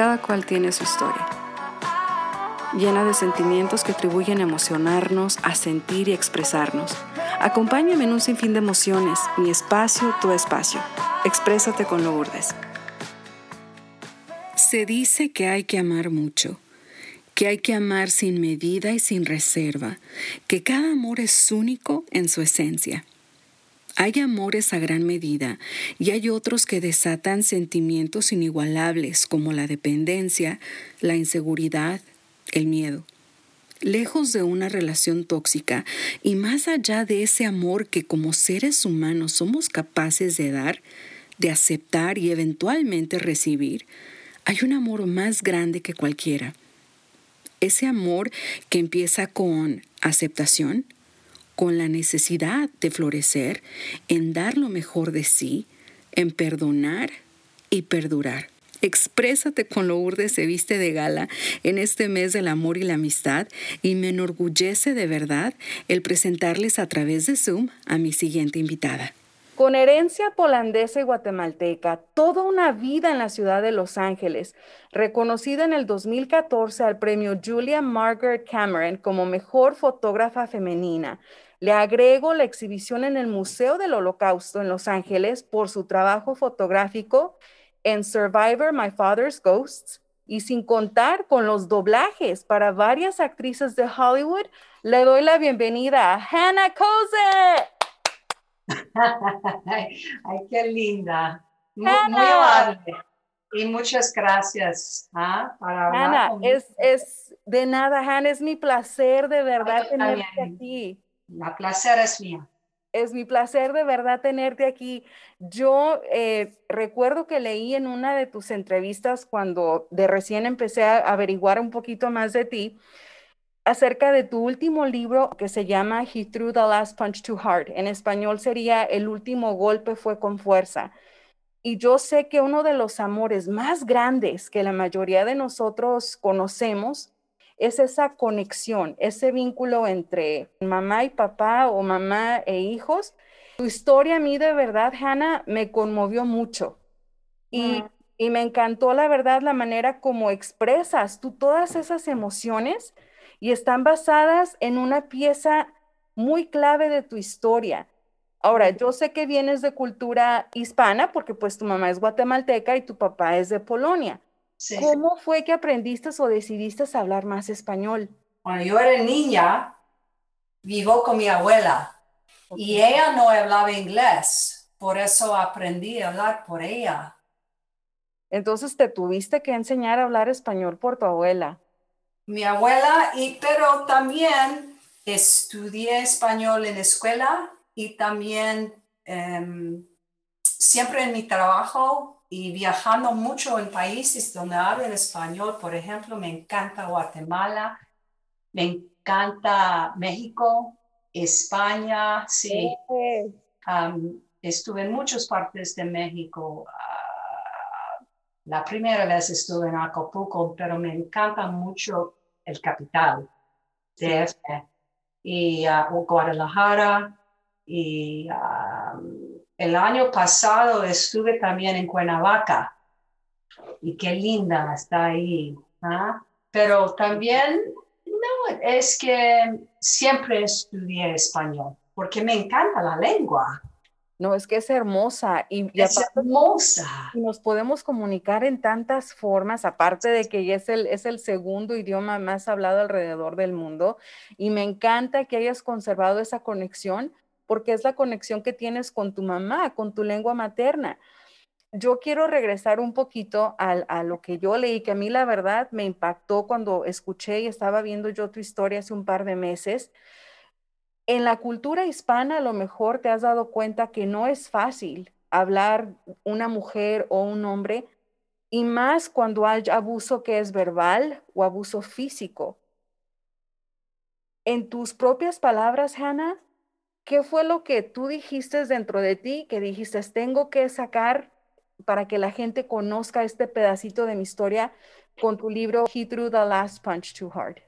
Cada cual tiene su historia, llena de sentimientos que atribuyen a emocionarnos, a sentir y expresarnos. Acompáñame en un sinfín de emociones, mi espacio, tu espacio. Exprésate con Lourdes. Se dice que hay que amar mucho, que hay que amar sin medida y sin reserva, que cada amor es único en su esencia. Hay amores a gran medida y hay otros que desatan sentimientos inigualables como la dependencia, la inseguridad, el miedo. Lejos de una relación tóxica y más allá de ese amor que como seres humanos somos capaces de dar, de aceptar y eventualmente recibir, hay un amor más grande que cualquiera. Ese amor que empieza con aceptación, con la necesidad de florecer, en dar lo mejor de sí, en perdonar y perdurar. Exprésate con Lourdes se viste de gala en este mes del amor y la amistad y me enorgullece de verdad el presentarles a través de Zoom a mi siguiente invitada. Con herencia polandesa y guatemalteca, toda una vida en la ciudad de Los Ángeles, reconocida en el 2014 al premio Julia Margaret Cameron como mejor fotógrafa femenina. Le agrego la exhibición en el Museo del Holocausto en Los Ángeles por su trabajo fotográfico en Survivor My Father's Ghosts y sin contar con los doblajes para varias actrices de Hollywood, le doy la bienvenida a Hannah Cose. Ay, qué linda. Muy, amable. Y muchas gracias. ¿ah? Ana, es, es de nada, Hannah, es mi placer de verdad tenerte aquí. La placer es mío. Es mi placer de verdad tenerte aquí. Yo eh, recuerdo que leí en una de tus entrevistas cuando de recién empecé a averiguar un poquito más de ti, acerca de tu último libro que se llama He Threw the Last Punch Too Hard. En español sería El último golpe fue con fuerza. Y yo sé que uno de los amores más grandes que la mayoría de nosotros conocemos es esa conexión, ese vínculo entre mamá y papá o mamá e hijos. Tu historia a mí de verdad, Hannah, me conmovió mucho. Y, y me encantó la verdad la manera como expresas tú todas esas emociones y están basadas en una pieza muy clave de tu historia. Ahora, yo sé que vienes de cultura hispana porque pues tu mamá es guatemalteca y tu papá es de Polonia. ¿Cómo fue que aprendiste o decidiste hablar más español? Cuando yo era niña, vivo con mi abuela y ella no hablaba inglés, por eso aprendí a hablar por ella. Entonces te tuviste que enseñar a hablar español por tu abuela mi abuela, y, pero también estudié español en la escuela y también em, siempre en mi trabajo y viajando mucho en países donde hablan español, por ejemplo, me encanta Guatemala, me encanta México, España, sí. estuve en muchas partes de México. Ah, la primera vez estuve en Acapulco, pero me encanta mucho el capital de y uh, Guadalajara. Y um, el año pasado estuve también en Cuernavaca. Y qué linda está ahí. ¿ah? Pero también, no, es que siempre estudié español, porque me encanta la lengua. No, es que es hermosa. Y, es hermosa. Y nos podemos comunicar en tantas formas, aparte de que es el, es el segundo idioma más hablado alrededor del mundo. Y me encanta que hayas conservado esa conexión, porque es la conexión que tienes con tu mamá, con tu lengua materna. Yo quiero regresar un poquito a, a lo que yo leí, que a mí la verdad me impactó cuando escuché y estaba viendo yo tu historia hace un par de meses en la cultura hispana a lo mejor te has dado cuenta que no es fácil hablar una mujer o un hombre, y más cuando hay abuso que es verbal o abuso físico. En tus propias palabras, Hannah, ¿qué fue lo que tú dijiste dentro de ti que dijiste, tengo que sacar para que la gente conozca este pedacito de mi historia con tu libro He Threw the Last Punch Too Hard?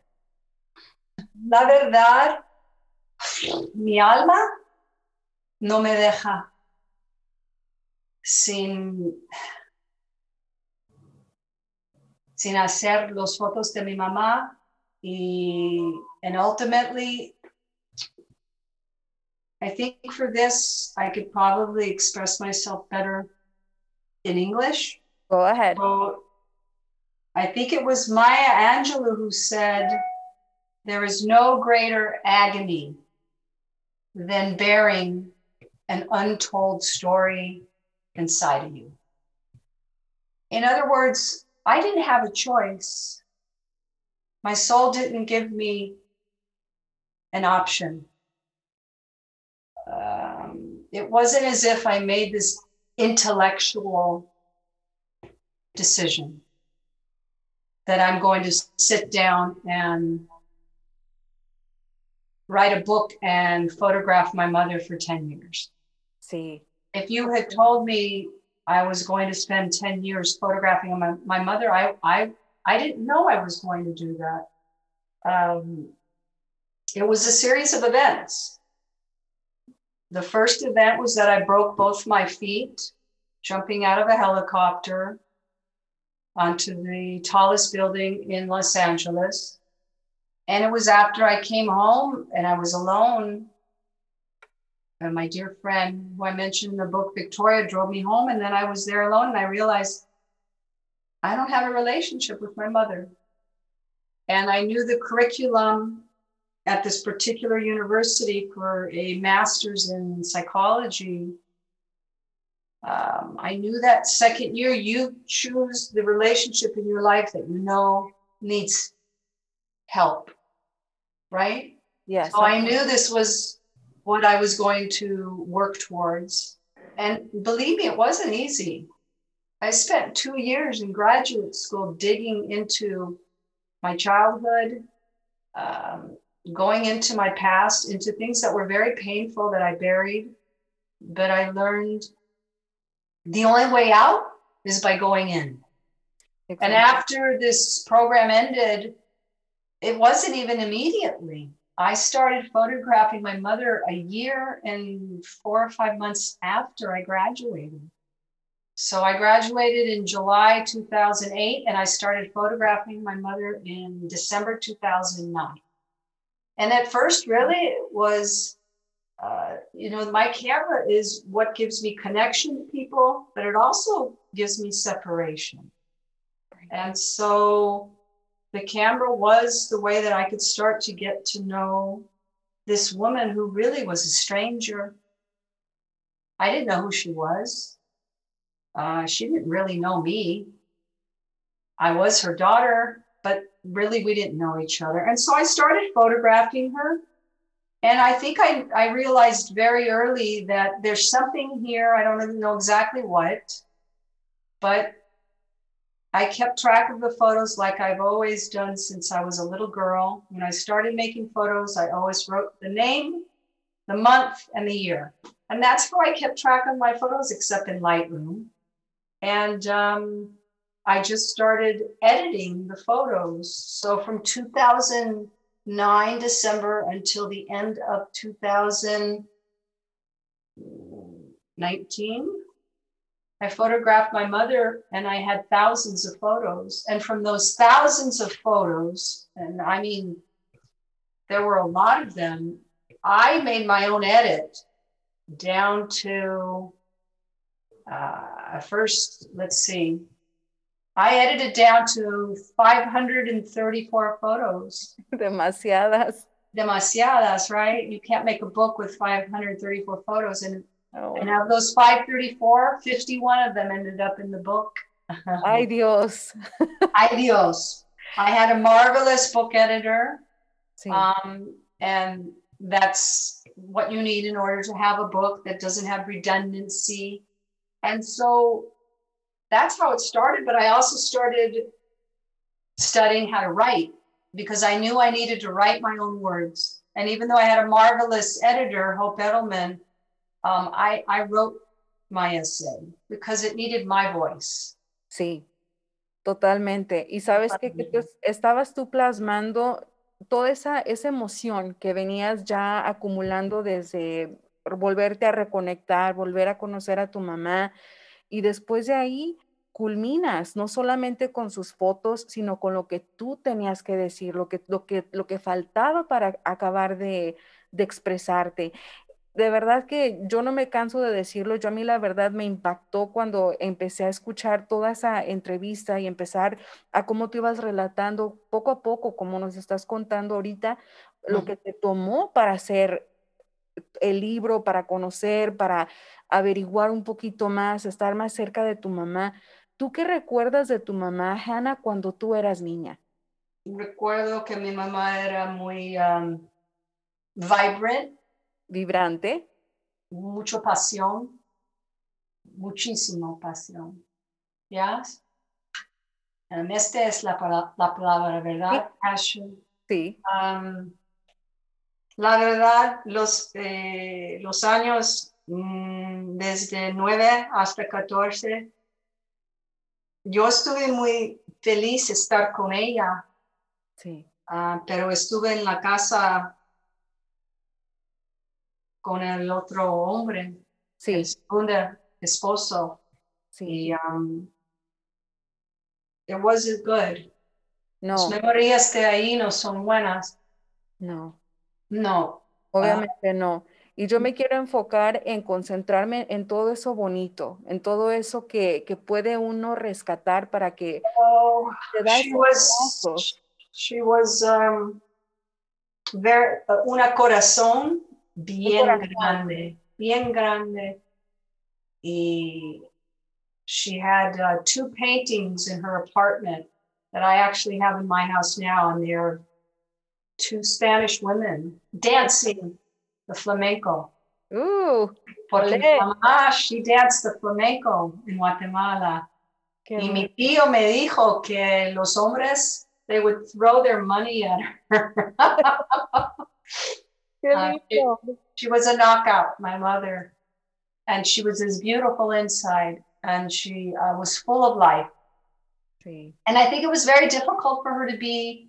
La verdad, mi alma no me deja sin, sin hacer los fotos de mi mamá y and ultimately I think for this I could probably express myself better in English. Go ahead. So I think it was Maya Angelou who said, There is no greater agony than bearing an untold story inside of you. In other words, I didn't have a choice. My soul didn't give me an option. It wasn't as if I made this intellectual decision that I'm going to sit down and write a book and photograph my mother for 10 years. See. If you had told me I was going to spend 10 years photographing my, my mother, I, I, I didn't know I was going to do that. Um, it was a series of events. The first event was that I broke both my feet jumping out of a helicopter onto the tallest building in Los Angeles. And it was after I came home and I was alone. And my dear friend, who I mentioned in the book, Victoria, drove me home. And then I was there alone and I realized I don't have a relationship with my mother. And I knew the curriculum at this particular university for a master's in psychology um, I knew that second year you choose the relationship in your life that you know needs help, right? Yes. So I knew this was what I was going to work towards. And believe me, it wasn't easy. I spent two years in graduate school digging into my childhood, um, going into my past, into things that were very painful that I buried. But I learned the only way out is by going in. Exactly. And after this program ended, it wasn't even immediately. I started photographing my mother a year and four or five months after I graduated. So I graduated in July 2008 and I started photographing my mother in December 2009. And at first, really, it was uh, you know, my camera is what gives me connection to people, but it also gives me separation. And so the camera was the way that I could start to get to know this woman who really was a stranger. I didn't know who she was. Uh, she didn't really know me. I was her daughter, really we didn't know each other. And so I started photographing her and I think I, I realized very early that there's something here. I don't even know exactly what, but I kept track of the photos like I've always done since I was a little girl. When I started making photos, I always wrote the name, the month, and the year. And that's how I kept track of my photos, except in Lightroom. And um, I just started editing the photos. So from 2009 December until the end of 2019. I photographed my mother and I had thousands of photos. And from those thousands of photos, and I mean, there were a lot of them, I made my own edit down to uh, first, let's see, I edited down to 534 photos. Demasiadas. Demasiadas, right? You can't make a book with 534 photos. And, oh. and of those 534, 51 of them ended up in the book. Ay Dios. Ay Dios. I had a marvelous book editor. Sí. Um, and that's what you need in order to have a book that doesn't have redundancy. And so that's how it started. But I also started studying how to write because I knew I needed to write my own words. And even though I had a marvelous editor, Hope Edelman, um, I, I wrote my essay because it needed my voice. Sí, totalmente. Y sabes que, que tú estabas tú plasmando toda esa, esa emoción que venías ya acumulando desde volverte a reconectar, volver a conocer a tu mamá. Y después de ahí, culminas, no solamente con sus fotos, sino con lo que tú tenías que decir, lo que, lo que, lo que faltaba para acabar de, de expresarte. De verdad que yo no me canso de decirlo, yo a mí la verdad me impactó cuando empecé a escuchar toda esa entrevista y empezar a cómo tú ibas relatando poco a poco, como nos estás contando ahorita, lo que te tomó para hacer el libro, para conocer, para averiguar un poquito más, estar más cerca de tu mamá. ¿Tú qué recuerdas de tu mamá, Hannah, cuando tú eras niña? Recuerdo que mi mamá era muy um, vibrant vibrante. Mucho pasión, muchísimo pasión. ¿Ya? Um, esta es la, la palabra, ¿verdad? Passion. Sí. Um, la verdad, los, eh, los años mm, desde 9 hasta 14, yo estuve muy feliz estar con ella. Sí. Uh, pero estuve en la casa con el otro hombre, sí. el segundo esposo. Sí. Y um, it wasn't good. No. Las memorias de ahí no son buenas. No. No. Obviamente no. Y yo me quiero enfocar en concentrarme en todo eso bonito, en todo eso que, que puede uno rescatar para que oh, she was, she was um, very, uh, una corazón bien grande, bien grande. Y she had uh, two paintings in her apartment that I actually have in my house now, and they're two Spanish women dancing the flamenco. Ooh, Porque mi mamá, she danced the flamenco in Guatemala. Qué y mi tío me dijo que los hombres, they would throw their money at her. Uh, it, she was a knockout, my mother. And she was as beautiful inside and she uh, was full of life. Sí. And I think it was very difficult for her to be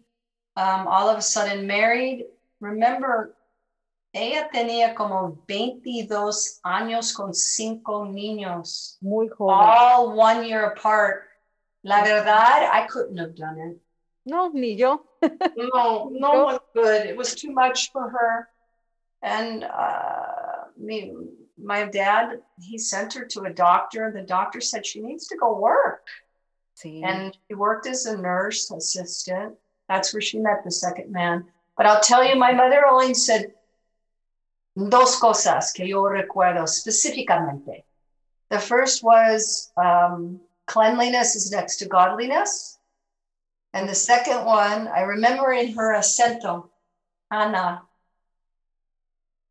um, all of a sudden married. Remember, ella tenía como 22 años con cinco niños. Muy joven. All one year apart. La verdad, I couldn't have done it. No, ni yo. no, no one could. It was too much for her. And uh, me, my dad, he sent her to a doctor. The doctor said she needs to go work. Sí. And she worked as a nurse assistant. That's where she met the second man. But I'll tell you, my mother only said dos cosas que yo recuerdo específicamente. The first was um, cleanliness is next to godliness. And the second one, I remember in her acento, Ana,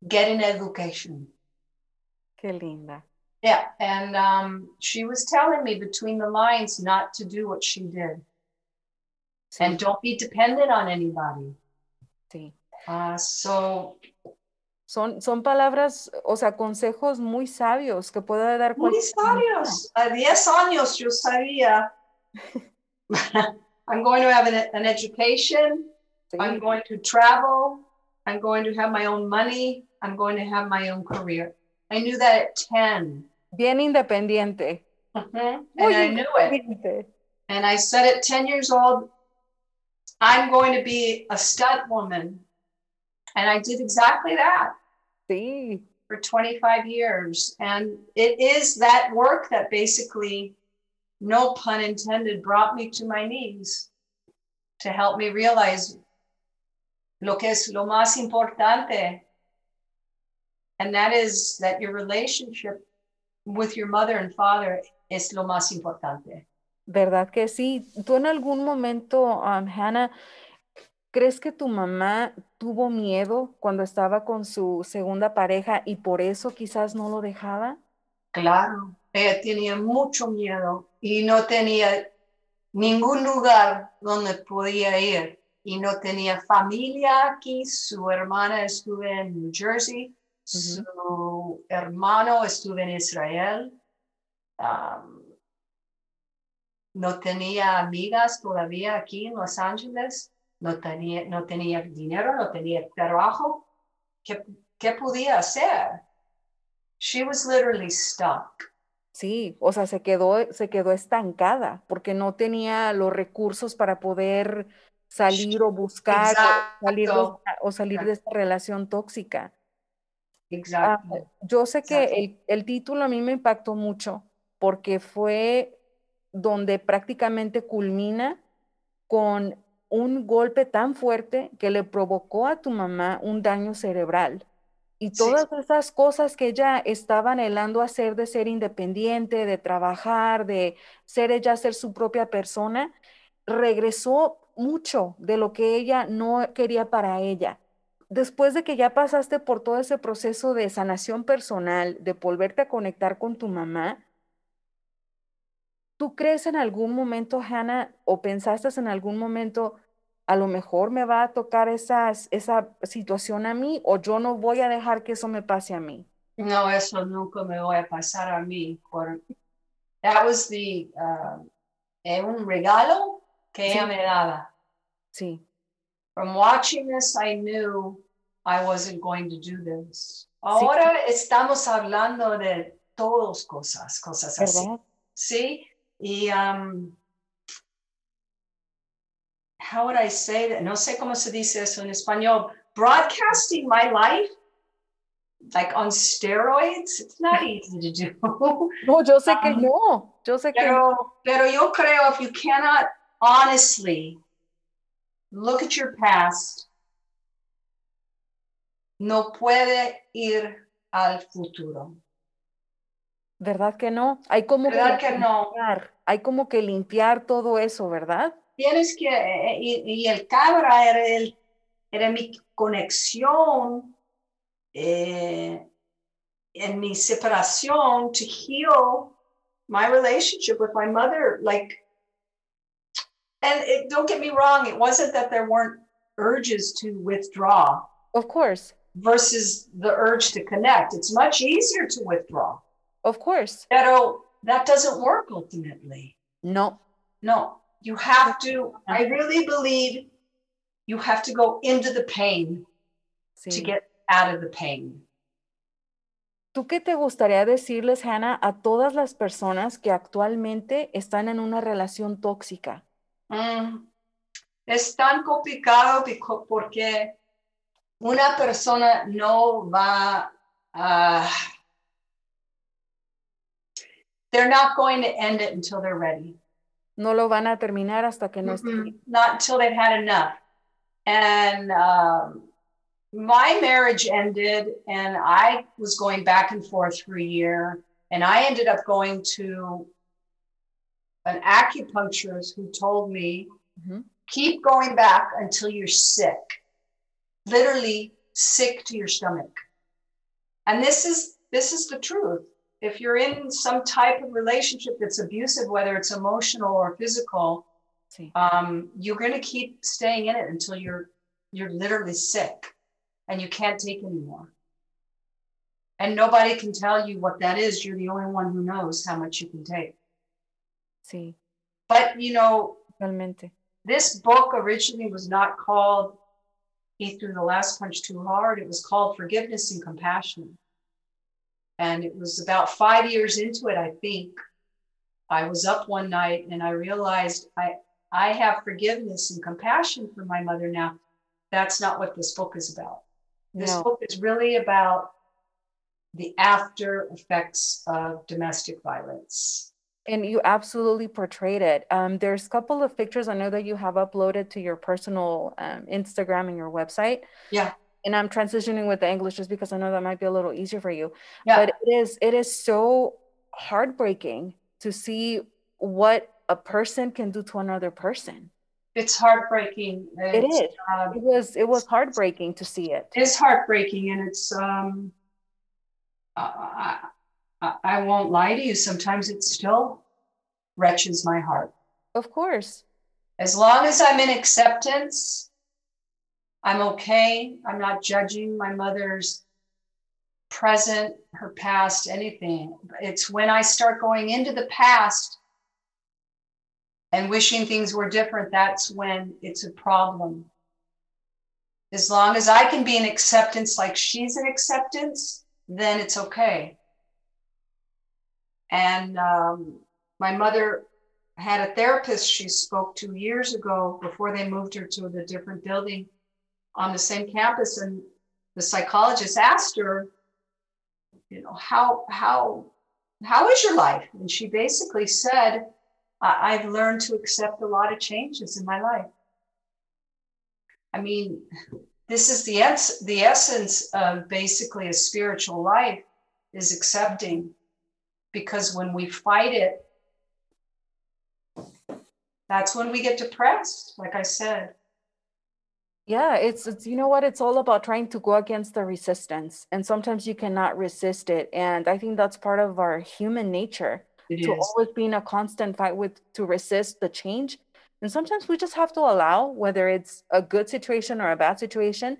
get an education. Qué linda. Yeah, and um, she was telling me between the lines not to do what she did. And don't be dependent on anybody. Sí. Uh, so. Son, son palabras, o sea, consejos muy sabios que puede dar Muy sabios. A diez años yo sabía. I'm going to have an, an education. Sí. I'm going to travel. I'm going to have my own money. I'm going to have my own career. I knew that at 10. Bien independiente. Mm-hmm. And I knew it. And I said at 10 years old, I'm going to be a stunt woman. And I did exactly that. Sí. For 25 years. And it is that work that basically, no pun intended, brought me to my knees to help me realize lo que es lo más importante and that is that your relationship with your mother and father es lo más importante. ¿Verdad que sí? ¿Tú en algún momento, um, Hannah, crees que tu mamá tuvo miedo cuando estaba con su segunda pareja y por eso quizás no lo dejaba? Claro, ella tenía mucho miedo y no tenía ningún lugar donde podía ir y no tenía familia aquí. Su hermana estuvo en New Jersey su hermano estuvo en Israel. Um, no tenía amigas todavía aquí en Los Ángeles. No tenía, no tenía dinero, no tenía trabajo. ¿Qué, ¿Qué podía hacer? She was literally stuck. Sí, o sea, se quedó, se quedó estancada porque no tenía los recursos para poder salir o buscar o salir, de, o salir de esta relación tóxica. Exacto. Ah, yo sé que el, el, título a mí me impactó mucho porque fue donde prácticamente culmina con un golpe tan fuerte que le provocó a tu mamá un daño cerebral. Y todas esas cosas que ella estaba anhelando hacer de ser independiente, de trabajar, de ser ella, ser su propia persona, regresó mucho de lo que ella no quería para ella. Después de que ya pasaste por todo ese proceso de sanación personal, de volverte a conectar con tu mamá, ¿tú crees en algún momento, Hannah, o pensaste en algún momento, a lo mejor me va a tocar esas, esa situación a mí o yo no voy a dejar que eso me pase a mí. No, eso nunca me voy a pasar a mí. Por, that was the, uh, un regalo que ella me daba. Sí. From watching this, I knew I wasn't going to do this. Ahora estamos hablando de todas cosas, cosas así. Sí, y um, how would I say that? No sé cómo se dice eso en español. Broadcasting my life like on steroids, it's not easy to do. No, yo sé que um, no. Yo sé pero, que no. Pero yo creo if you cannot honestly look at your past, no puede ir al futuro. ¿Verdad que no? Hay como ¿verdad que, que no? hay como que limpiar todo eso, ¿verdad? tienes que, eh, y, y el cabra era, el, era mi conexión eh, en mi separación to heal my relationship with my mother. Like, and it, don't get me wrong, it wasn't that there weren't urges to withdraw. Of course. Versus the urge to connect. It's much easier to withdraw. Of course. Pero that doesn't work ultimately. No. No. You have to, I really believe you have to go into the pain sí. to get out of the pain. ¿Tú qué te gustaría decirles, Hannah, a todas las personas que actualmente están en una relación tóxica? Mm, es tan complicado porque una persona no va a... they're not going to end it until they're ready. No lo van a terminar hasta que no estén. Not until they've had enough. And um, my marriage ended, and I was going back and forth for a year. And I ended up going to an acupuncturist who told me, mm-hmm. keep going back until you're sick, literally sick to your stomach. And this is this is the truth if you're in some type of relationship that's abusive, whether it's emotional or physical, um, you're going to keep staying in it until you're you're literally sick and you can't take anymore. And nobody can tell you what that is. You're the only one who knows how much you can take. Sí. But you know, Realmente. this book originally was not called He Threw the Last Punch Too Hard. It was called Forgiveness and Compassion. And it was about five years into it, I think. I was up one night and I realized I, I have forgiveness and compassion for my mother now. That's not what this book is about. This no. book is really about the after effects of domestic violence. And you absolutely portrayed it. Um, there's a couple of pictures I know that you have uploaded to your personal um, Instagram and your website. Yeah and I'm transitioning with the English just because I know that might be a little easier for you. Yeah. But it is it is so heartbreaking to see what a person can do to another person. It's heartbreaking. It's, it is. Um, it was it was heartbreaking to see it. It's heartbreaking, and it's um. I, I, I won't lie to you. Sometimes it still wrenches my heart. Of course. As long as I'm in acceptance I'm okay. I'm not judging my mother's present, her past, anything. It's when I start going into the past and wishing things were different, that's when it's a problem. As long as I can be in acceptance like she's in acceptance, then it's okay. And um, my mother had a therapist she spoke to years ago before they moved her to the different building on the same campus. And the psychologist asked her, you know, how, how, how is your life? And she basically said, I've learned to accept a lot of changes in my life. I mean, this is the, es- the essence of basically a spiritual life is accepting because when we fight it that's when we get depressed like i said yeah it's, it's you know what? It's all about trying to go against the resistance and sometimes you cannot resist it and i think that's part of our human nature it to is. always be in a constant fight with to resist the change and sometimes we just have to allow whether it's a good situation or a bad situation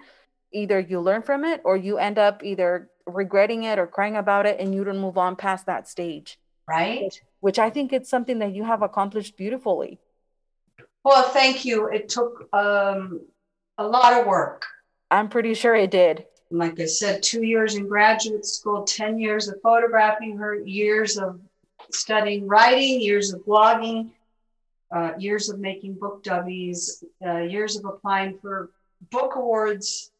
either you learn from it or you end up either regretting it or crying about it and you don't move on past that stage. Right? Which, which i think it's something that you have accomplished beautifully. Well thank you. It took um, a lot of work i'm pretty sure it did like i said two years in graduate school 10 years of photographing her years of studying writing years of blogging uh, years of making book dummies uh, years of applying for book awards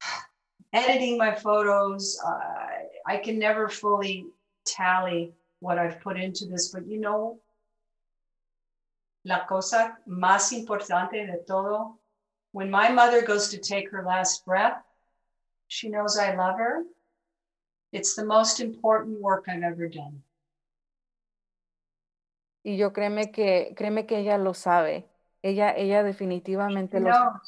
editing my photos. Uh, I can never fully tally what I've put into this, but you know, la cosa más importante de todo, when my mother goes to take her last breath, she knows I love her. It's the most important work I've ever done. Y yo créeme que, créeme que ella lo sabe. Ella, ella definitivamente lo sabe.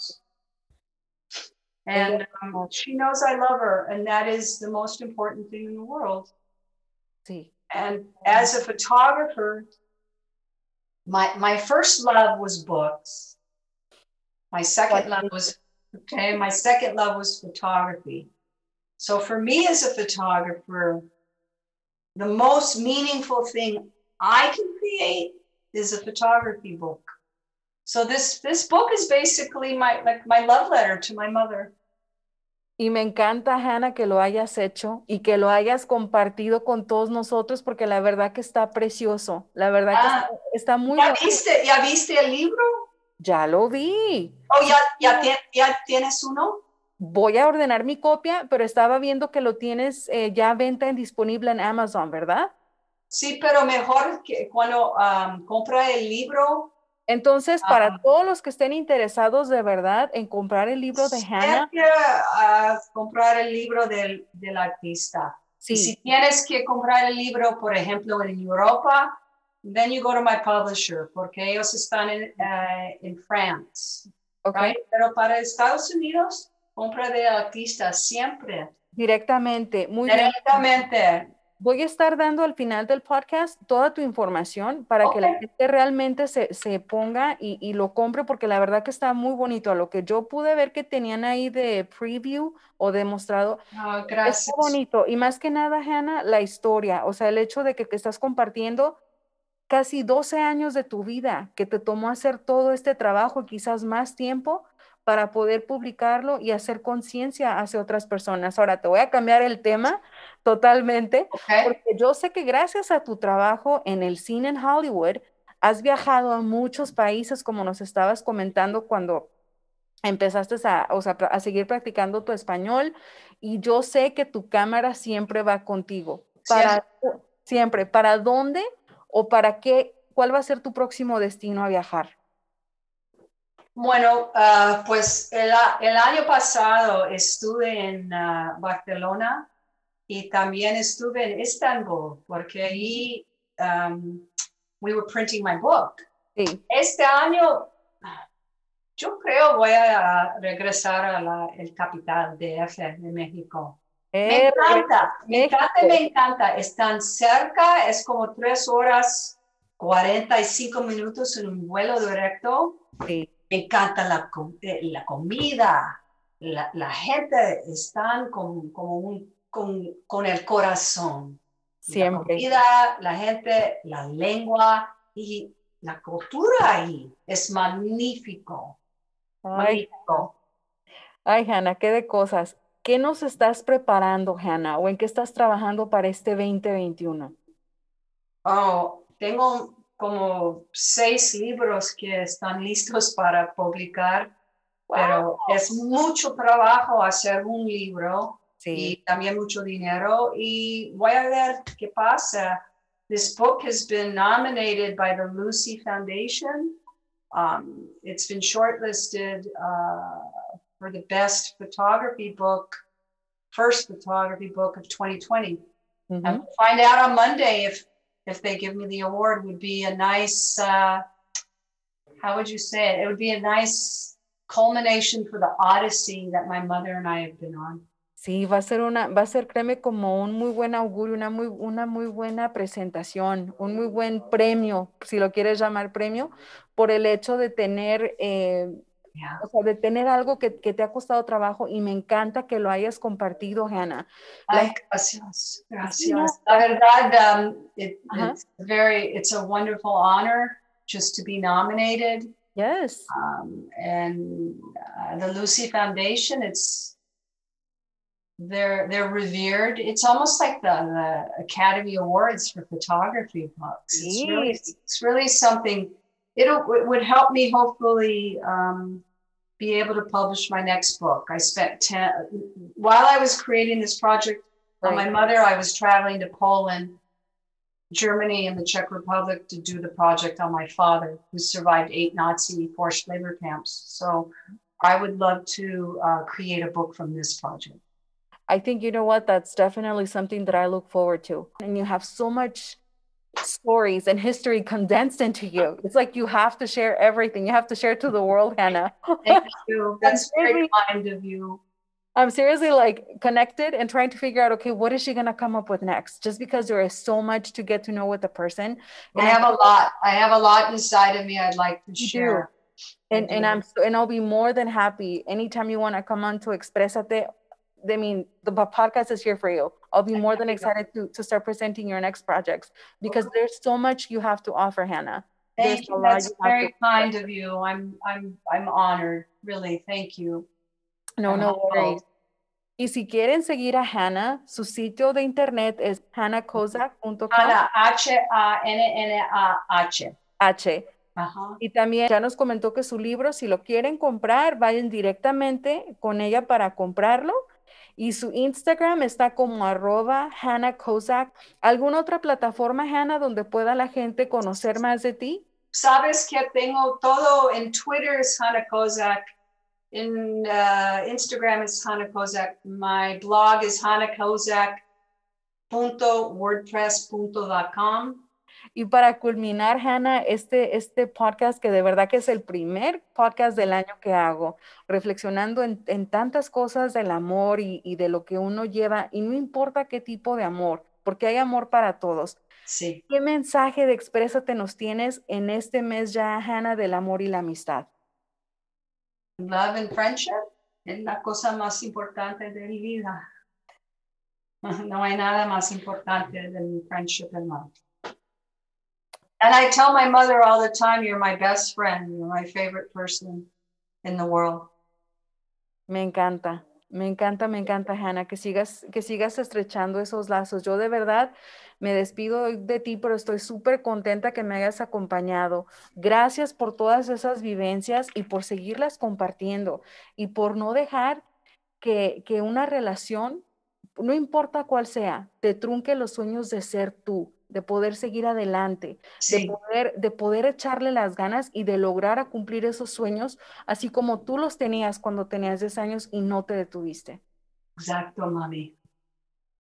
And um, she knows I love her, and that is the most important thing in the world. See. And as a photographer, my my first love was books. My second love was okay. My second love was photography. So for me as a photographer, the most meaningful thing I can create is a photography book. So this this book is basically my like my love letter to my mother. Y me encanta, Hannah, que lo hayas hecho y que lo hayas compartido con todos nosotros, porque la verdad que está precioso. La verdad que ah, está, muy ¿ya viste, ¿Ya viste el libro? Ya lo vi. ¿O ya, ya, ya tienes uno? Voy a ordenar mi copia, pero estaba viendo que lo tienes eh, ya venta en disponible en Amazon, ¿verdad? Sí, pero mejor que cuando compra el libro, entonces, para todos los que estén interesados de verdad en comprar el libro de Hannah. Uh, comprar el libro del, del artista. Sí. si tienes que comprar el libro, por ejemplo, en Europa, then you go to my publisher, porque ellos están en, uh, en France. Okay. Pero para Estados Unidos, compra de artista siempre. Directamente, muy Directamente voy a estar dando al final del podcast toda tu información para que la gente realmente se, se ponga y, y, lo compre porque la verdad que está muy bonito. A lo que yo pude ver que tenían ahí de preview o demostrado, oh, gracias. Está bonito. Y más que nada, Hannah, la historia, o sea, el hecho de que, que estás compartiendo casi 12 años de tu vida, que te tomó hacer todo este trabajo y quizás más tiempo para poder publicarlo y hacer conciencia hacia otras personas. Ahora te voy a cambiar el tema totalmente, porque yo sé que gracias a tu trabajo en el cine en Hollywood, has viajado a muchos países, como nos estabas comentando cuando empezaste a, a seguir practicando tu español, y yo sé que tu cámara siempre va contigo. Para, siempre. ¿Para dónde o para qué? ¿Cuál va a ser tu próximo destino a viajar? Bueno, ah, pues el, año pasado estuve en ah, Barcelona y también estuve en Estambul porque ahí um, we were printing my book. Este año yo creo voy a regresar a la el capital de F de México. Me encanta, me encanta, me encanta. Están cerca, es como tres horas, 45 minutos en un vuelo directo. Sí me encanta la, eh, la comida, la, la, gente están con, como un, con, con, el corazón. Siempre. La comida, la gente, la lengua y la cultura ahí es magnífico. Ay, magnífico. Ay, Hanna, qué de cosas. ¿Qué nos estás preparando, Hanna? ¿O en qué estás trabajando para este 2021? Oh, tengo como seis libros que están listos para publicar, pero es mucho trabajo hacer un libro y también mucho dinero y voy a ver qué pasa. This book has been nominated by the Lucy Foundation. Um, it's been shortlisted uh, for the best photography book, first photography book of 2020. Mm-hmm. And we'll find out on Monday if if they give me the award. Would be a nice, uh, how would you say it? It would be a nice culmination for the odyssey that my mother and I have been on. Sí, va a ser una, va a ser, créeme, como un muy buen augurio, una muy, una muy buena presentación, un muy buen premio, si lo quieres llamar premio, por el hecho de tener, eh, o sea, de tener algo que, que, te ha costado trabajo y me encanta que lo hayas compartido, Hannah. Ay, gracias, gracias. La verdad, um, it, it's very, it's a wonderful honor just to be nominated. Yes. Um, and uh, the Lucie Foundation, it's they're they're revered. It's almost like the, the Academy Awards for photography books. It's really it's really something. It'll, it would help me hopefully um, be able to publish my next book. I spent ten while I was creating this project right. on my mother. I was traveling to Poland, Germany, and the Czech Republic to do the project on my father, who survived eight Nazi forced labor camps. So I would love to uh, create a book from this project. I think, you know what, that's definitely something that I look forward to. And you have so much stories and history condensed into you. It's like you have to share everything. You have to share to the world, Hannah. Thank you. That's very kind of you. I'm seriously like connected and trying to figure out, okay, what is she gonna come up with next? Just because there is so much to get to know with the person. I have a lot. I have a lot inside of me I'd like to share. And and I'm and I'll be more than happy anytime you want to come on to Exprésate I mean, the podcast is here for you. I'll be more than excited to, to start presenting your next projects because there's so much you have to offer, Hannah. Thank you. That's you very kind of you. I'm I'm I'm honored. Really, thank you. No, I'm no worries. Y si quieren seguir a Hannah, su sitio de internet es hannahkozak.com. Hannah, H-A-N-N-A-H. H. Ajá. Y también ya nos comentó que su libro, si lo quieren comprar, vayan directamente con ella para comprarlo y su Instagram está como arroba Hannah Kozak. ¿Alguna otra plataforma, Hannah, donde pueda la gente conocer más de ti? Sabes que tengo todo en Twitter es Hannah Kozak. En uh, Instagram es Hannah Kozak. My blog is hannahkozak.wordpress.com. Y para culminar, Hannah, este, este podcast que de verdad que es el primer podcast del año que hago, reflexionando en, en tantas cosas del amor y, y, de lo que uno lleva, y no importa qué tipo de amor, porque hay amor para todos. Sí. ¿Qué mensaje de exprésate nos tienes en este mes ya, Hannah, del amor y la amistad? Love and friendship es la cosa más importante de mi vida. No hay nada más importante del friendship and love. And I tell my mother all the time, you're my best friend, you're my favorite person in the world. Me encanta, me encanta, me encanta, Hannah, que sigas, que sigas estrechando esos lazos. Yo de verdad me despido de ti, pero estoy súper contenta que me hayas acompañado. Gracias por todas esas vivencias y por seguirlas compartiendo y por no dejar que, que una relación, no importa cuál sea, te trunque los sueños de ser tú de poder seguir adelante, de, poder, de poder echarle las ganas y de lograr a cumplir esos sueños, así como tú los tenías cuando tenías 10 años y no te detuviste. Exacto, mami.